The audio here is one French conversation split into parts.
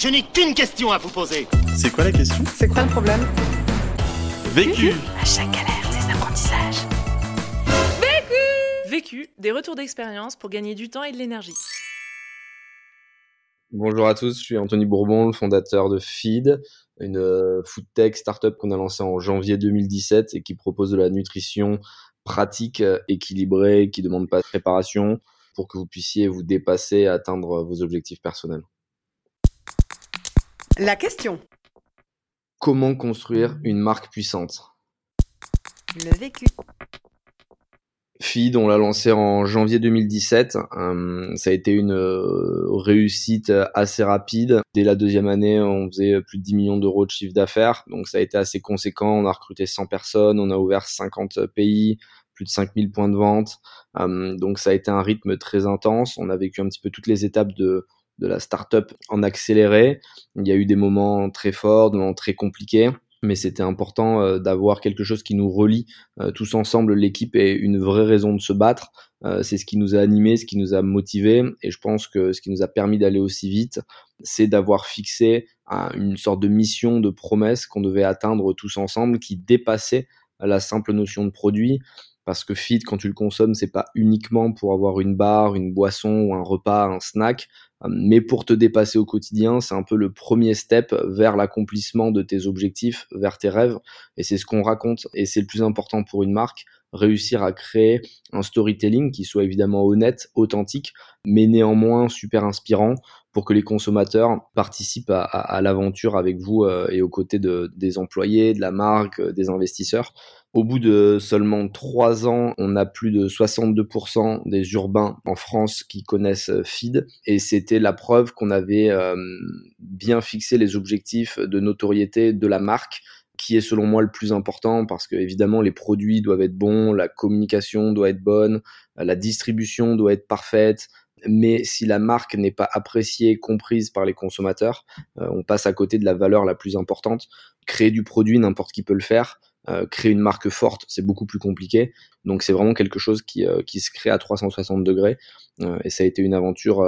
Je n'ai qu'une question à vous poser. C'est quoi la question? C'est quoi le problème? Vécu À chaque galère, des apprentissages. Vécu, des retours d'expérience pour gagner du temps et de l'énergie. Bonjour à tous, je suis Anthony Bourbon, le fondateur de Feed, une euh, food tech startup qu'on a lancée en janvier 2017 et qui propose de la nutrition pratique, euh, équilibrée, qui ne demande pas de préparation pour que vous puissiez vous dépasser et atteindre vos objectifs personnels. La question. Comment construire une marque puissante? Le vécu. Feed, on l'a lancé en janvier 2017. Euh, ça a été une euh, réussite assez rapide. Dès la deuxième année, on faisait plus de 10 millions d'euros de chiffre d'affaires. Donc ça a été assez conséquent. On a recruté 100 personnes, on a ouvert 50 pays, plus de 5000 points de vente. Euh, donc ça a été un rythme très intense. On a vécu un petit peu toutes les étapes de, de la startup en accéléré. Il y a eu des moments très forts, des moments très compliqués mais c'était important euh, d'avoir quelque chose qui nous relie euh, tous ensemble. L'équipe est une vraie raison de se battre. Euh, c'est ce qui nous a animés, ce qui nous a motivés, et je pense que ce qui nous a permis d'aller aussi vite, c'est d'avoir fixé une sorte de mission, de promesse qu'on devait atteindre tous ensemble, qui dépassait la simple notion de produit. Parce que feed, quand tu le consommes, c'est pas uniquement pour avoir une barre, une boisson ou un repas, un snack mais pour te dépasser au quotidien, c'est un peu le premier step vers l'accomplissement de tes objectifs, vers tes rêves. Et c'est ce qu'on raconte. Et c'est le plus important pour une marque, réussir à créer un storytelling qui soit évidemment honnête, authentique, mais néanmoins super inspirant pour que les consommateurs participent à, l'aventure avec vous euh, et aux côtés de, des employés, de la marque, euh, des investisseurs. Au bout de seulement trois ans, on a plus de 62% des urbains en France qui connaissent euh, Feed et c'était la preuve qu'on avait bien fixé les objectifs de notoriété de la marque qui est selon moi le plus important parce que évidemment les produits doivent être bons, la communication doit être bonne, la distribution doit être parfaite, mais si la marque n'est pas appréciée, comprise par les consommateurs, euh, on passe à côté de la valeur la plus importante. Créer du produit, n'importe qui peut le faire. Euh, créer une marque forte, c'est beaucoup plus compliqué. Donc c'est vraiment quelque chose qui, euh, qui se crée à 360 degrés. et ça a été une aventure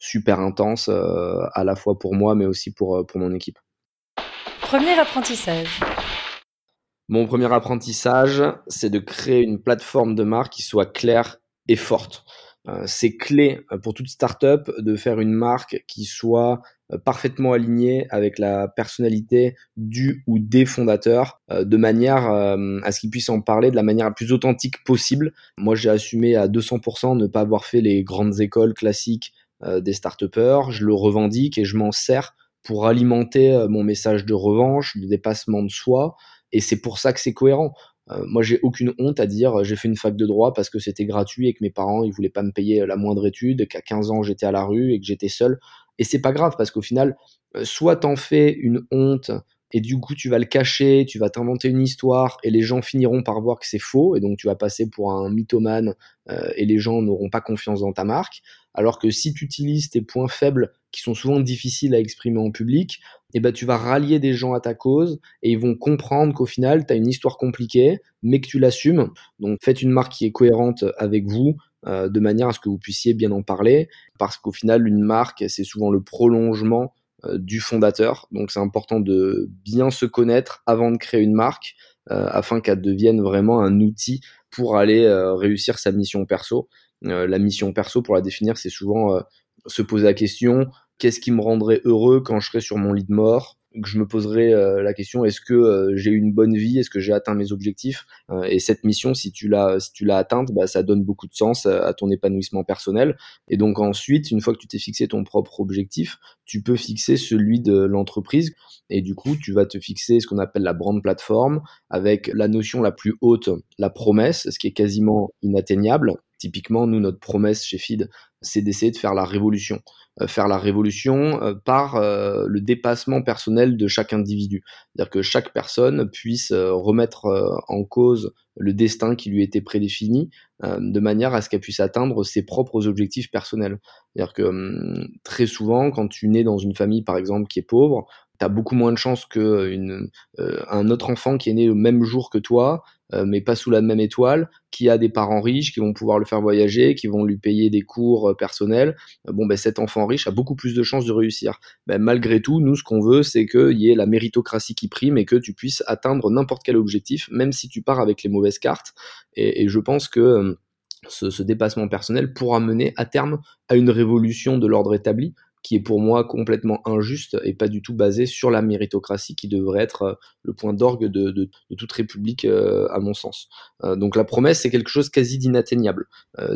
super intense, à la fois pour moi, mais aussi pour, pour mon équipe. Premier apprentissage. Mon premier apprentissage, c'est de créer une plateforme de marque qui soit claire et forte. Euh, c'est clé euh, pour toute startup de faire une marque qui soit euh, parfaitement alignée avec la personnalité du ou des fondateurs, de manière à ce qu'ils puissent en parler de la manière la plus authentique possible. Moi, j'ai assumé à 200% ne pas avoir fait les grandes écoles classiques des start Je le revendique et je m'en sers pour alimenter mon message de revanche, de dépassement de soi. Et c'est pour ça que c'est cohérent. Euh, moi, j'ai aucune honte à dire j'ai fait une fac de droit parce que c'était gratuit et que mes parents ils voulaient pas me payer la moindre étude, qu'à 15 ans j'étais à la rue et que j'étais seul. Et c'est pas grave parce qu'au final, euh, soit t'en fais une honte et du coup tu vas le cacher, tu vas t'inventer une histoire et les gens finiront par voir que c'est faux et donc tu vas passer pour un mythomane euh, et les gens n'auront pas confiance dans ta marque. Alors que si tu utilises tes points faibles qui sont souvent difficiles à exprimer en public, eh ben tu vas rallier des gens à ta cause et ils vont comprendre qu'au final tu as une histoire compliquée mais que tu l'assumes. Donc faites une marque qui est cohérente avec vous euh, de manière à ce que vous puissiez bien en parler parce qu'au final une marque c'est souvent le prolongement euh, du fondateur. Donc c'est important de bien se connaître avant de créer une marque euh, afin qu'elle devienne vraiment un outil pour aller réussir sa mission perso. La mission perso pour la définir c'est souvent se poser la question qu'est-ce qui me rendrait heureux quand je serais sur mon lit de mort? Que je me poserais euh, la question est-ce que euh, j'ai une bonne vie? Est-ce que j'ai atteint mes objectifs? Euh, et cette mission si tu l'as si tu l'as atteinte bah, ça donne beaucoup de sens à ton épanouissement personnel. Et donc ensuite une fois que tu t'es fixé ton propre objectif tu peux fixer celui de l'entreprise. Et du coup tu vas te fixer ce qu'on appelle la brand plateforme avec la notion la plus haute la promesse ce qui est quasiment inatteignable typiquement nous notre promesse chez Feed c'est d'essayer de faire la révolution euh, faire la révolution euh, par euh, le dépassement personnel de chaque individu. C'est-à-dire que chaque personne puisse remettre en cause le destin qui lui était prédéfini de manière à ce qu'elle puisse atteindre ses propres objectifs personnels. C'est-à-dire que hum, très souvent, quand tu nais dans une famille, par exemple, qui est pauvre, tu as beaucoup moins de chances qu'un autre enfant qui est né le même jour que toi euh, mais pas sous la même étoile, qui a des parents riches, qui vont pouvoir le faire voyager, qui vont lui payer des cours euh, personnels, euh, bon ben cet enfant riche a beaucoup plus de chances de réussir. Ben, malgré tout, nous ce qu'on veut, c'est qu'il y ait la méritocratie qui prime et que tu puisses atteindre n'importe quel objectif, même si tu pars avec les mauvaises cartes. Et, je pense que ce dépassement personnel pourra mener à terme à une révolution de l'ordre établi qui est pour moi complètement injuste et pas du tout basé sur la méritocratie qui devrait être euh, le point d'orgue de, toute république euh, à mon sens. Euh, donc la promesse c'est quelque chose quasi d'inatteignable.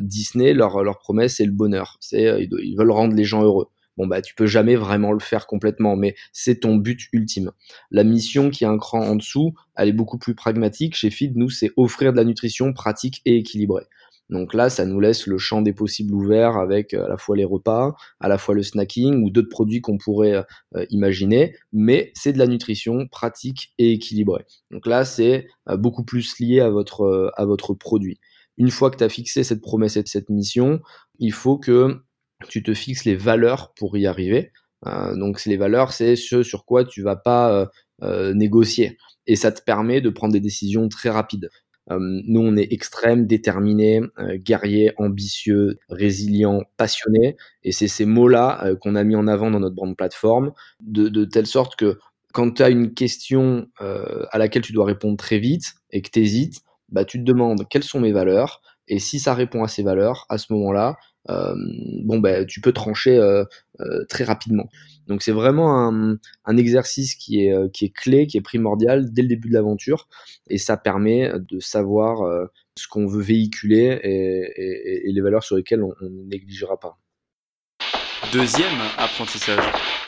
Disney leur, leur promesse c'est le bonheur, c'est ils veulent rendre les gens heureux. Bon bah tu peux jamais vraiment le faire complètement, mais c'est ton but ultime. La mission qui est un cran en dessous, elle est beaucoup plus pragmatique. Chez Feed, nous c'est offrir de la nutrition pratique et équilibrée. Donc là, ça nous laisse le champ des possibles ouvert avec euh, à la fois les repas, à la fois le snacking ou d'autres produits qu'on pourrait euh, imaginer, mais c'est de la nutrition pratique et équilibrée. Donc là, c'est euh, beaucoup plus lié à votre, à votre produit. Une fois que tu as fixé cette promesse et cette mission, il faut que tu te fixes les valeurs pour y arriver. donc les valeurs, c'est ce sur quoi tu vas pas négocier. Et ça te permet de prendre des décisions très rapides. Euh, nous, on est extrême, déterminé, euh, guerrier, ambitieux, résilient, passionné. Et c'est ces mots-là euh, qu'on a mis en avant dans notre brand plateforme, de, de telle sorte que quand tu as une question à laquelle tu dois répondre très vite et que tu hésites, bah, tu te demandes quelles sont mes valeurs. Et si ça répond à ces valeurs, à ce moment-là, euh, bon ben tu peux trancher euh, euh, très rapidement. Donc c'est vraiment un, un, exercice qui est qui est clé, qui est primordial dès le début de l'aventure, et ça permet de savoir ce qu'on veut véhiculer et, et, et, les valeurs sur lesquelles on, on négligera pas. Deuxième apprentissage.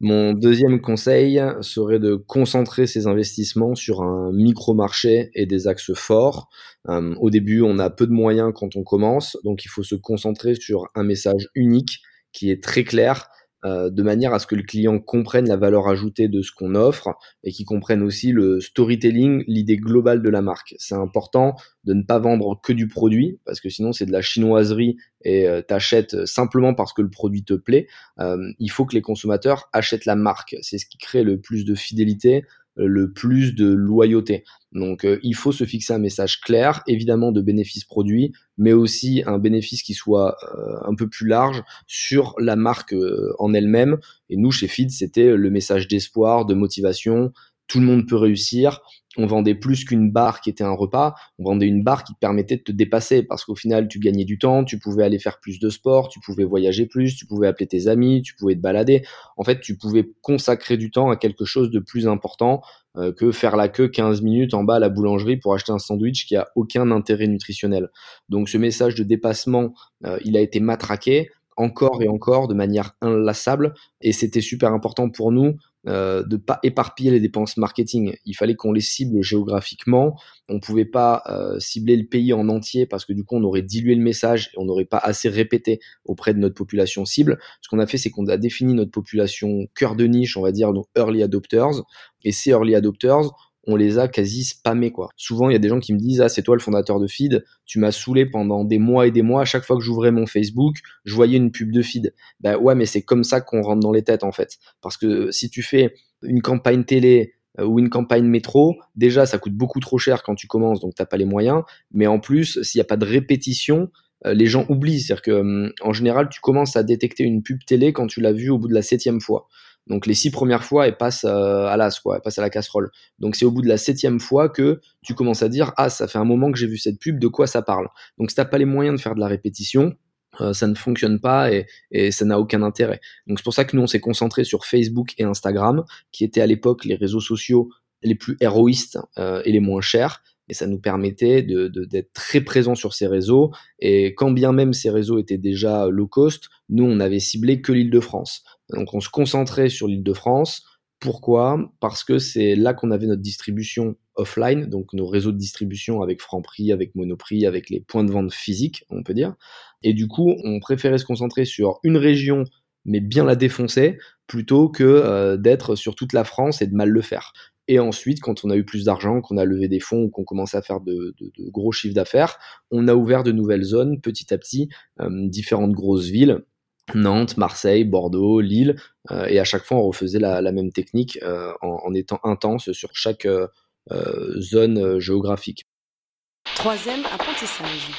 Mon deuxième conseil serait de concentrer ses investissements sur un micro-marché et des axes forts. Euh, au début, on a peu de moyens quand on commence, donc il faut se concentrer sur un message unique qui est très clair euh, de manière à ce que le client comprenne la valeur ajoutée de ce qu'on offre et qu'il comprenne aussi le storytelling, l'idée globale de la marque. C'est important de ne pas vendre que du produit parce que sinon c'est de la chinoiserie et euh, t'achètes simplement parce que le produit te plaît. Euh, il faut que les consommateurs achètent la marque. C'est ce qui crée le plus de fidélité, le plus de loyauté. Donc euh, il faut se fixer un message clair, évidemment de bénéfices produits, mais aussi un bénéfice qui soit euh, un peu plus large sur la marque euh, en elle-même. Et nous, chez Feed, c'était le message d'espoir, de motivation, tout le monde peut réussir. On vendait plus qu'une barre qui était un repas, on vendait une barre qui te permettait de te dépasser parce qu'au final, tu gagnais du temps, tu pouvais aller faire plus de sport, tu pouvais voyager plus, tu pouvais appeler tes amis, tu pouvais te balader. En fait, tu pouvais consacrer du temps à quelque chose de plus important euh, que faire la queue 15 minutes en bas à la boulangerie pour acheter un sandwich qui a aucun intérêt nutritionnel. Donc ce message de dépassement, euh, il a été matraqué encore et encore de manière inlassable et c'était super important pour nous euh, de pas éparpiller les dépenses marketing. Il fallait qu'on les cible géographiquement. On pouvait pas euh, cibler le pays en entier parce que du coup on aurait dilué le message et on n'aurait pas assez répété auprès de notre population cible. Ce qu'on a fait, c'est qu'on a défini notre population cœur de niche, on va dire nos early adopters. Et ces early adopters, on les a quasi spammés quoi. Souvent il y a des gens qui me disent ah c'est toi le fondateur de Feed, tu m'as saoulé pendant des mois et des mois. À chaque fois que j'ouvrais mon Facebook, je voyais une pub de Feed. Ben ouais mais c'est comme ça qu'on rentre dans les têtes en fait. Parce que si tu fais une campagne télé euh, ou une campagne métro, déjà ça coûte beaucoup trop cher quand tu commences donc t'as pas les moyens. Mais en plus s'il n'y a pas de répétition euh, les gens oublient. C'est-à-dire que hum, en général, tu commences à détecter une pub télé quand tu l'as vue au bout de la septième fois. Donc les six premières fois, elles passent euh, à l'as, quoi, passent à la casserole. Donc c'est au bout de la septième fois que tu commences à dire ah ça fait un moment que j'ai vu cette pub, de quoi ça parle? Donc si t'as pas les moyens de faire de la répétition, euh, ça ne fonctionne pas et, ça n'a aucun intérêt. Donc c'est pour ça que nous on s'est concentré sur Facebook et Instagram, qui étaient à l'époque les réseaux sociaux les plus héroïstes euh, et les moins chers. Et ça nous permettait d'être très présents sur ces réseaux. Et quand bien même ces réseaux étaient déjà low cost, nous, on avait ciblé que l'île de France. Donc on se concentrait sur l'île de France. Pourquoi? Parce que c'est là qu'on avait notre distribution offline, donc nos réseaux de distribution avec Franprix, avec Monoprix, avec les points de vente physiques, on peut dire. Et du coup, on préférait se concentrer sur une région, mais bien la défoncer, plutôt que euh, d'être sur toute la France et de mal le faire. Et ensuite, quand on a eu plus d'argent, qu'on a levé des fonds ou qu'on commençait à faire de gros chiffres d'affaires, on a ouvert de nouvelles zones petit à petit, euh, différentes grosses villes. Nantes, Marseille, Bordeaux, Lille, euh, et à chaque fois on refaisait la, la même technique euh, en, en, étant intense sur chaque zone géographique. Troisième apprentissage.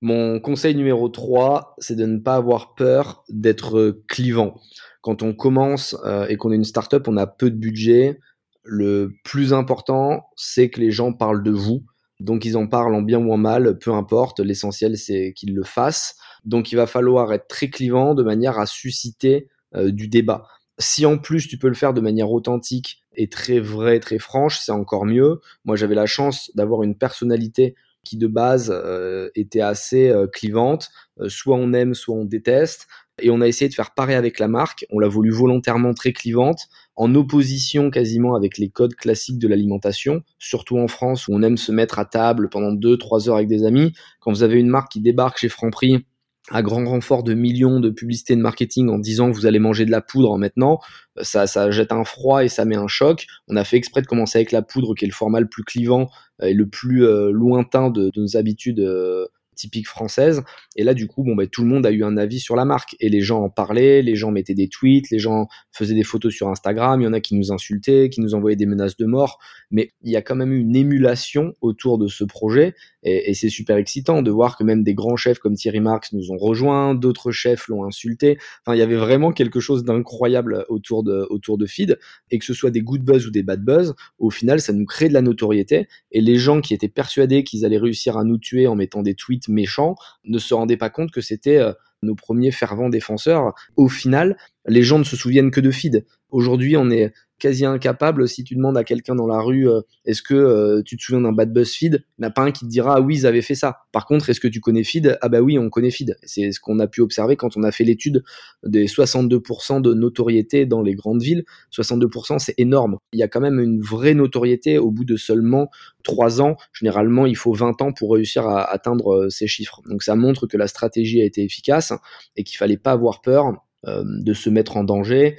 Mon conseil numéro 3, c'est de ne pas avoir peur d'être clivant. Quand on commence et qu'on est une startup, on a peu de budget. Le plus important, c'est que les gens parlent de vous. Donc ils en parlent en bien ou en mal, peu importe. L'essentiel, c'est qu'ils le fassent. Donc il va falloir être très clivant de manière à susciter du débat. Si en plus tu peux le faire de manière authentique et très vraie, très franche, c'est encore mieux. Moi j'avais la chance d'avoir une personnalité qui de base euh, était assez euh, clivante. Euh, soit on aime, soit on déteste. Et on a essayé de faire pareil avec la marque. On l'a voulu volontairement très clivante, en opposition quasiment avec les codes classiques de l'alimentation, surtout en France où on aime se mettre à table pendant 2-3 heures avec des amis. Quand vous avez une marque qui débarque chez Franprix à grand renfort de millions de publicités de marketing en disant vous allez manger de la poudre maintenant, ça, ça jette un froid et ça met un choc. On a fait exprès de commencer avec la poudre, qui est le format le plus clivant et le plus euh, lointain de, de, nos habitudes euh, typique française. Et là, du coup, bon, bah, tout le monde a eu un avis sur la marque. Et les gens en parlaient, les gens mettaient des tweets, les gens faisaient des photos sur Instagram. Il y en a qui nous insultaient, qui nous envoyaient des menaces de mort. Mais il y a quand même eu une émulation autour de ce projet. Et, et c'est super excitant de voir que même des grands chefs comme Thierry Marx nous ont rejoints, d'autres chefs l'ont insulté. Enfin, il y avait vraiment quelque chose d'incroyable autour de, autour de Feed. Et que ce soit des good buzz ou des bad buzz, au final, ça nous crée de la notoriété. Et les gens qui étaient persuadés qu'ils allaient réussir à nous tuer en mettant des tweets méchants ne se rendaient pas compte que c'était euh, nos premiers fervents défenseurs. Au final, les gens ne se souviennent que de feed. Aujourd'hui, on est quasi incapable, si tu demandes à quelqu'un dans la rue, euh, est-ce que euh, tu te souviens d'un bad buzz feed Il n'y a pas un qui te dira, ah oui, ils avaient fait ça. Par contre, est-ce que tu connais feed? Ah bah oui, on connaît feed. C'est ce qu'on a pu observer quand on a fait l'étude des 62% de notoriété dans les grandes villes. 62%, c'est énorme. Il y a quand même une vraie notoriété au bout de seulement 3 ans. Généralement, il faut 20 ans pour réussir à atteindre euh, ces chiffres. Donc ça montre que la stratégie a été efficace et qu'il fallait pas avoir peur de se mettre en danger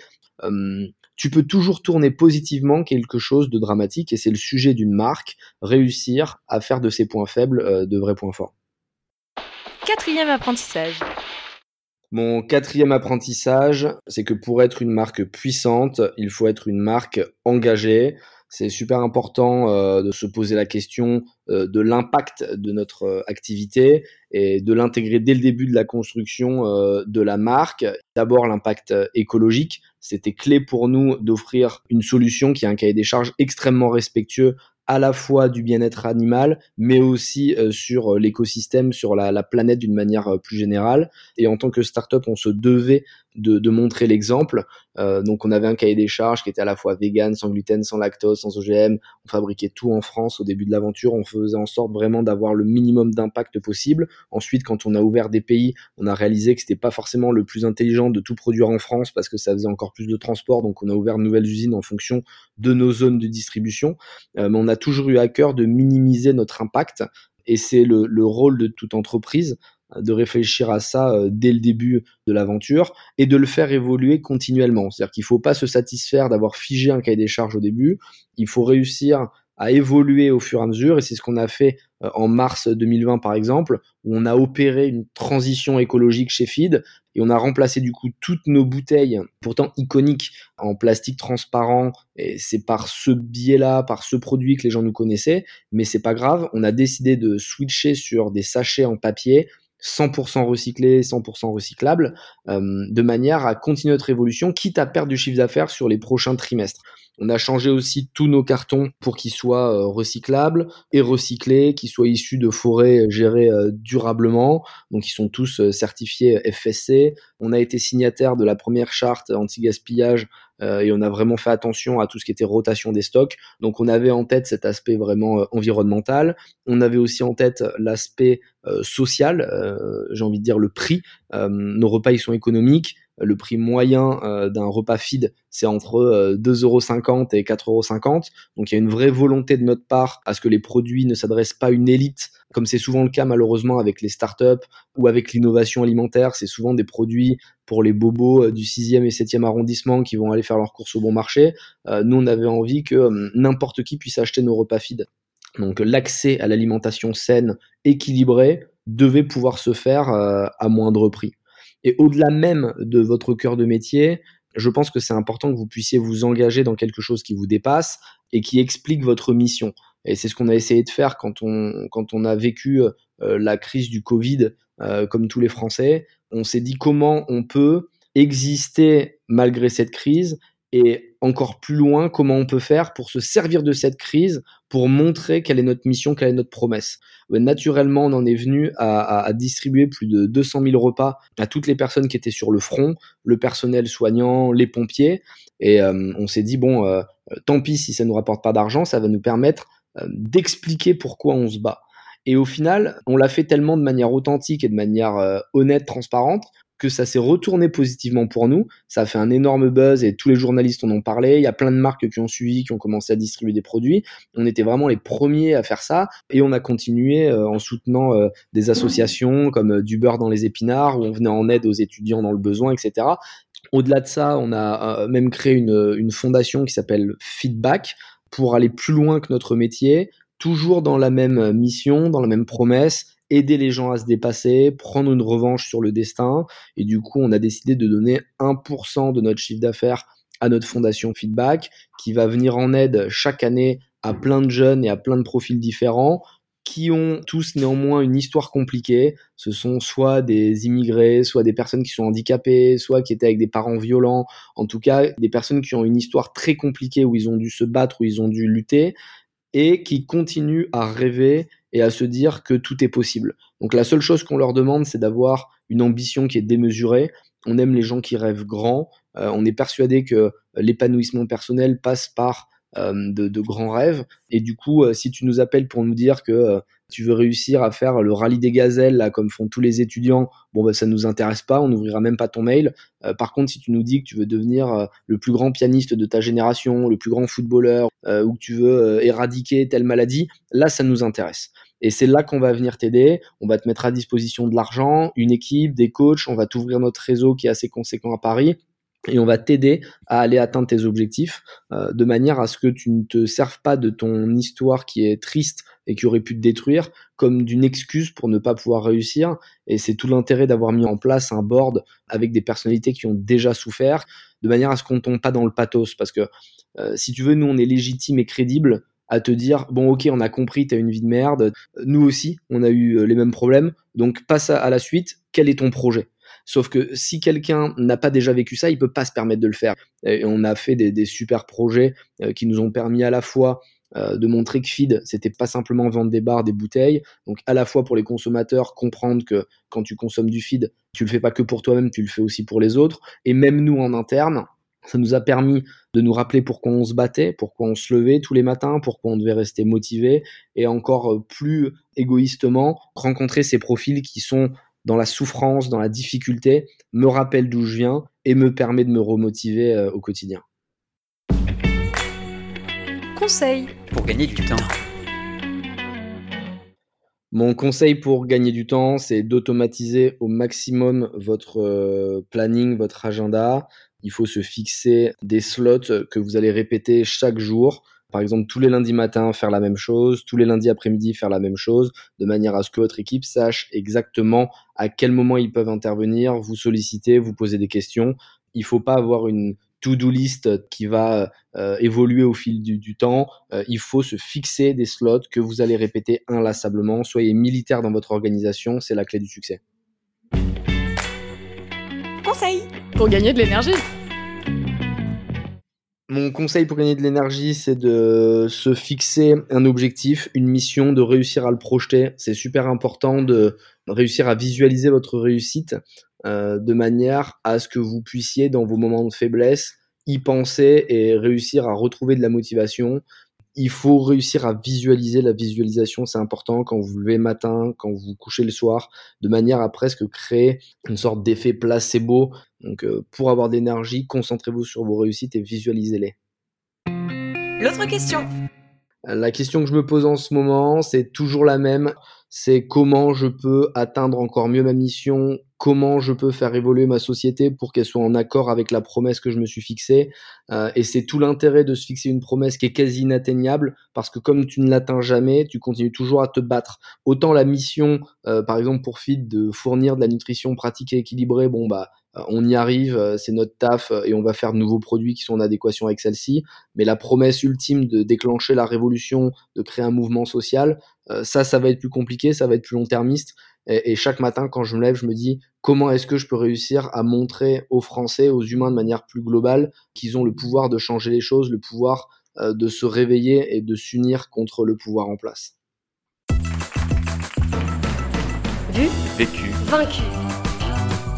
tu peux toujours tourner positivement quelque chose de dramatique et c'est le sujet d'une marque, réussir à faire de ses points faibles euh, de vrais points forts. Quatrième apprentissage. Mon quatrième apprentissage, c'est que pour être une marque puissante, il faut être une marque engagée. C'est super important euh, de se poser la question euh, de l'impact de notre activité et de l'intégrer dès le début de la construction de la marque. D'abord l'impact écologique, c'était clé pour nous d'offrir une solution qui a un cahier des charges extrêmement respectueux à la fois du bien-être animal, mais aussi euh, sur euh, l'écosystème, sur la, la planète d'une manière euh, plus générale. Et en tant que startup, on se devait de, de montrer l'exemple. Euh, donc on avait un cahier des charges qui était à la fois vegan, sans gluten, sans lactose, sans OGM. On fabriquait tout en France au début de l'aventure. On faisait en sorte vraiment d'avoir le minimum d'impact possible. Ensuite, quand on a ouvert des pays, on a réalisé que c'était pas forcément le plus intelligent de tout produire en France parce que ça faisait encore plus de transport. Donc on a ouvert de nouvelles usines en fonction de nos zones de distribution. Euh, mais on a toujours eu à cœur de minimiser notre impact. Et c'est le, le rôle de toute entreprise de réfléchir à ça euh, dès le début de l'aventure et de le faire évoluer continuellement. C'est-à-dire qu'il ne faut pas se satisfaire d'avoir figé un cahier des charges au début, il faut réussir à évoluer au fur et à mesure et c'est ce qu'on a fait euh, en mars 2020 par exemple où on a opéré une transition écologique chez Feed et on a remplacé du coup toutes nos bouteilles pourtant iconiques en plastique transparent et c'est par ce biais-là, par ce produit que les gens nous connaissaient, mais c'est pas grave, on a décidé de switcher sur des sachets en papier 100% recyclé, 100% recyclable, euh, de manière à continuer notre évolution, quitte à perdre du chiffre d'affaires sur les prochains trimestres. On a changé aussi tous nos cartons pour qu'ils soient euh, recyclables et recyclés, qu'ils soient issus de forêts gérées euh, durablement, donc ils sont tous certifiés FSC. On a été signataire de la première charte anti-gaspillage et on a vraiment fait attention à tout ce qui était rotation des stocks. Donc on avait en tête cet aspect vraiment environnemental. On avait aussi en tête l'aspect euh, social, euh, j'ai envie de dire le prix. Euh, nos repas ils sont économiques. Le prix moyen d'un repas feed, c'est entre 2,50€ et 4,50€. Donc il y a une vraie volonté de notre part à ce que les produits ne s'adressent pas à une élite, comme c'est souvent le cas malheureusement avec les startups ou avec l'innovation alimentaire. C'est souvent des produits pour les bobos du 6e et 7e arrondissement qui vont aller faire leurs courses au bon marché. nous, on avait envie que n'importe qui puisse acheter nos repas feed. Donc l'accès à l'alimentation saine, équilibrée, devait pouvoir se faire euh, à moindre prix. Et au-delà même de votre cœur de métier, je pense que c'est important que vous puissiez vous engager dans quelque chose qui vous dépasse et qui explique votre mission. Et c'est ce qu'on a essayé de faire quand on, quand on a vécu euh, la crise du Covid, euh, comme tous les Français. On s'est dit comment on peut exister malgré cette crise et encore plus loin, comment on peut faire pour se servir de cette crise pour montrer quelle est notre mission, quelle est notre promesse. Naturellement, on en est venu à, distribuer plus de 200 000 repas à toutes les personnes qui étaient sur le front, le personnel soignant, les pompiers, et euh, on s'est dit bon, euh, tant pis si ça nous rapporte pas d'argent, ça va nous permettre euh, d'expliquer pourquoi on se bat. Et au final, on l'a fait tellement de manière authentique et de manière honnête, transparente, que ça s'est retourné positivement pour nous. Ça a fait un énorme buzz et tous les journalistes en ont parlé. Il y a plein de marques qui ont suivi, qui ont commencé à distribuer des produits. On était vraiment les premiers à faire ça et on a continué euh, en soutenant euh, des associations comme euh, du beurre dans les épinards où on venait en aide aux étudiants dans le besoin, etc. Au-delà de ça, on a même créé une, une fondation qui s'appelle Feedback pour aller plus loin que notre métier, toujours dans la même mission, dans la même promesse, aider les gens à se dépasser, prendre une revanche sur le destin. Et du coup, on a décidé de donner 1% de notre chiffre d'affaires à notre fondation Feedback, qui va venir en aide chaque année à plein de jeunes et à plein de profils différents qui ont tous néanmoins une histoire compliquée. Ce sont soit des immigrés, soit des personnes qui sont handicapées, soit qui étaient avec des parents violents. En tout cas, des personnes qui ont une histoire très compliquée où ils ont dû se battre, où ils ont dû lutter et qui continuent à rêver et à se dire que tout est possible. Donc la seule chose qu'on leur demande, c'est d'avoir une ambition qui est démesurée. On aime les gens qui rêvent grand. Euh, on est persuadé que l'épanouissement personnel passe par de, de, grands rêves. Et du coup, euh, si tu nous appelles pour nous dire que tu veux réussir à faire le rallye des gazelles, là, comme font tous les étudiants, bon, bah, ça nous intéresse pas, on n'ouvrira même pas ton mail. Euh, par contre, si tu nous dis que tu veux devenir euh, le plus grand pianiste de ta génération, le plus grand footballeur, euh, ou que tu veux éradiquer telle maladie, là, ça nous intéresse. Et c'est là qu'on va venir t'aider. On va te mettre à disposition de l'argent, une équipe, des coachs. On va t'ouvrir notre réseau qui est assez conséquent à Paris et on va t'aider à aller atteindre tes objectifs euh, de manière à ce que tu ne te serves pas de ton histoire qui est triste et qui aurait pu te détruire comme d'une excuse pour ne pas pouvoir réussir. Et c'est tout l'intérêt d'avoir mis en place un board avec des personnalités qui ont déjà souffert, de manière à ce qu'on tombe pas dans le pathos. Parce que euh, si tu veux, nous, on est légitime et crédible à te dire bon ok on a compris t'as une vie de merde nous aussi on a eu euh, les mêmes problèmes donc passe à la suite quel est ton projet? Sauf que si quelqu'un n'a pas déjà vécu ça, il peut pas se permettre de le faire. Et on a fait des, super projets euh, qui nous ont permis à la fois euh, de montrer que feed, c'était pas simplement vendre des bars, des bouteilles. Donc à la fois pour les consommateurs, comprendre que quand tu consommes du feed, tu le fais pas que pour toi-même, tu le fais aussi pour les autres. Et même nous en interne, ça nous a permis de nous rappeler pourquoi on se battait, pourquoi on se levait tous les matins, pourquoi on devait rester motivé et encore euh, plus égoïstement rencontrer ces profils qui sont dans la souffrance, dans la difficulté, me rappelle d'où je viens et me permet de me remotiver euh, au quotidien. Conseil pour gagner du temps. Mon conseil pour gagner du temps, c'est d'automatiser au maximum votre euh, planning, votre agenda. Il faut se fixer des slots que vous allez répéter chaque jour par exemple, tous les lundis matins, faire la même chose, tous les lundis après-midi, faire la même chose, de manière à ce que votre équipe sache exactement à quel moment ils peuvent intervenir, vous solliciter, vous poser des questions. Il faut pas avoir une to-do list qui va euh, évoluer au fil du, temps. Euh, il faut se fixer des slots que vous allez répéter inlassablement. Soyez militaire dans votre organisation, c'est la clé du succès. Conseil pour gagner de l'énergie. Mon conseil pour gagner de l'énergie, c'est de se fixer un objectif, une mission, de réussir à le projeter. C'est super important de réussir à visualiser votre réussite euh, de manière à ce que vous puissiez, dans vos moments de faiblesse, y penser et réussir à retrouver de la motivation, il faut réussir à visualiser. La visualisation, c'est important quand vous vous levez matin, quand vous couchez le soir, de manière à presque créer une sorte d'effet placebo. Donc, euh, pour avoir de l'énergie, concentrez-vous sur vos réussites et visualisez-les. L'autre question. La question que je me pose en ce moment, c'est toujours la même. C'est comment je peux atteindre encore mieux ma mission, comment je peux faire évoluer ma société pour qu'elle soit en accord avec la promesse que je me suis fixée? Euh, et c'est tout l'intérêt de se fixer une promesse qui est quasi inatteignable, parce que comme tu ne l'atteins jamais, tu continues toujours à te battre. Autant la mission, euh, par exemple pour FIT, de fournir de la nutrition pratique et équilibrée, bon bah on y arrive, c'est notre taf et on va faire de nouveaux produits qui sont en adéquation avec celle-ci. Mais la promesse ultime de déclencher la révolution, de créer un mouvement social, ça, ça va être plus compliqué, ça va être plus long-termiste. Et, chaque matin, quand je me lève, je me dis comment est-ce que je peux réussir à montrer aux Français, aux humains de manière plus globale, qu'ils ont le pouvoir de changer les choses, le pouvoir euh, de se réveiller et de s'unir contre le pouvoir en place? Vu, vécu, vaincu.